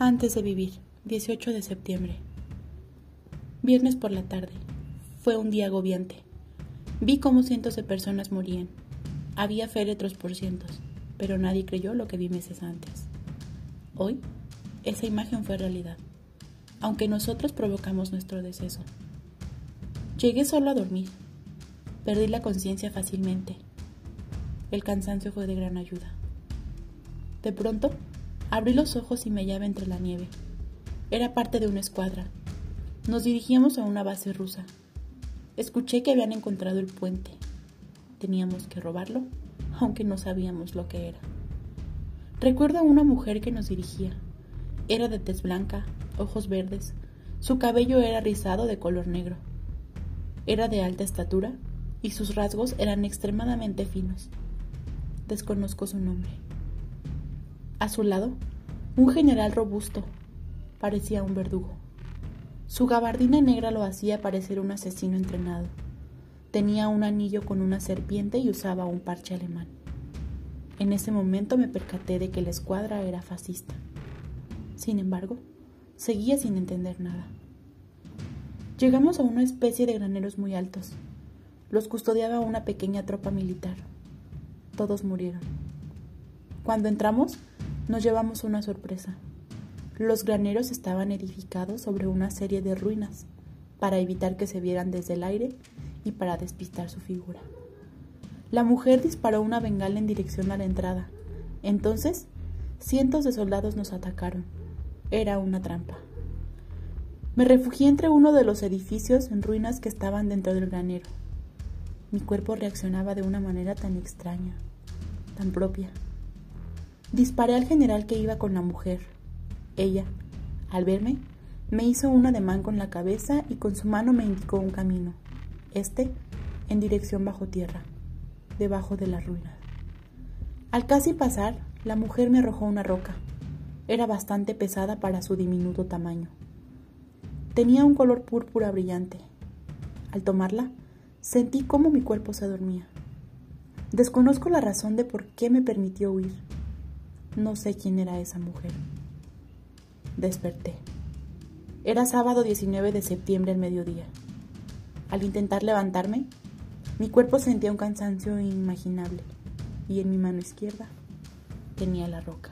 Antes de vivir, 18 de septiembre. Viernes por la tarde. Fue un día agobiante. Vi cómo cientos de personas morían. Había féretros por cientos, pero nadie creyó lo que vi meses antes. Hoy, esa imagen fue realidad, aunque nosotros provocamos nuestro deceso. Llegué solo a dormir. Perdí la conciencia fácilmente. El cansancio fue de gran ayuda. De pronto, abrí los ojos y me hallaba entre la nieve. Era parte de una escuadra. Nos dirigíamos a una base rusa. Escuché que habían encontrado el puente. Teníamos que robarlo, aunque no sabíamos lo que era. Recuerdo a una mujer que nos dirigía. Era de tez blanca, ojos verdes. Su cabello era rizado de color negro. Era de alta estatura y sus rasgos eran extremadamente finos. Desconozco su nombre. A su lado, un general robusto. Parecía un verdugo. Su gabardina negra lo hacía parecer un asesino entrenado. Tenía un anillo con una serpiente y usaba un parche alemán. En ese momento me percaté de que la escuadra era fascista. Sin embargo, seguía sin entender nada. Llegamos a una especie de graneros muy altos. Los custodiaba una pequeña tropa militar. Todos murieron. Cuando entramos, nos llevamos una sorpresa. Los graneros estaban edificados sobre una serie de ruinas para evitar que se vieran desde el aire y para despistar su figura. La mujer disparó una bengala en dirección a la entrada. Entonces, cientos de soldados nos atacaron. Era una trampa. Me refugié entre uno de los edificios en ruinas que estaban dentro del granero. Mi cuerpo reaccionaba de una manera tan extraña, tan propia. Disparé al general que iba con la mujer. Ella, al verme, me hizo un ademán con la cabeza y con su mano me indicó un camino, este en dirección bajo tierra, debajo de la ruina. Al casi pasar, la mujer me arrojó una roca. Era bastante pesada para su diminuto tamaño. Tenía un color púrpura brillante. Al tomarla, sentí cómo mi cuerpo se dormía. Desconozco la razón de por qué me permitió huir. No sé quién era esa mujer. Desperté. Era sábado 19 de septiembre al mediodía. Al intentar levantarme, mi cuerpo sentía un cansancio inimaginable y en mi mano izquierda tenía la roca.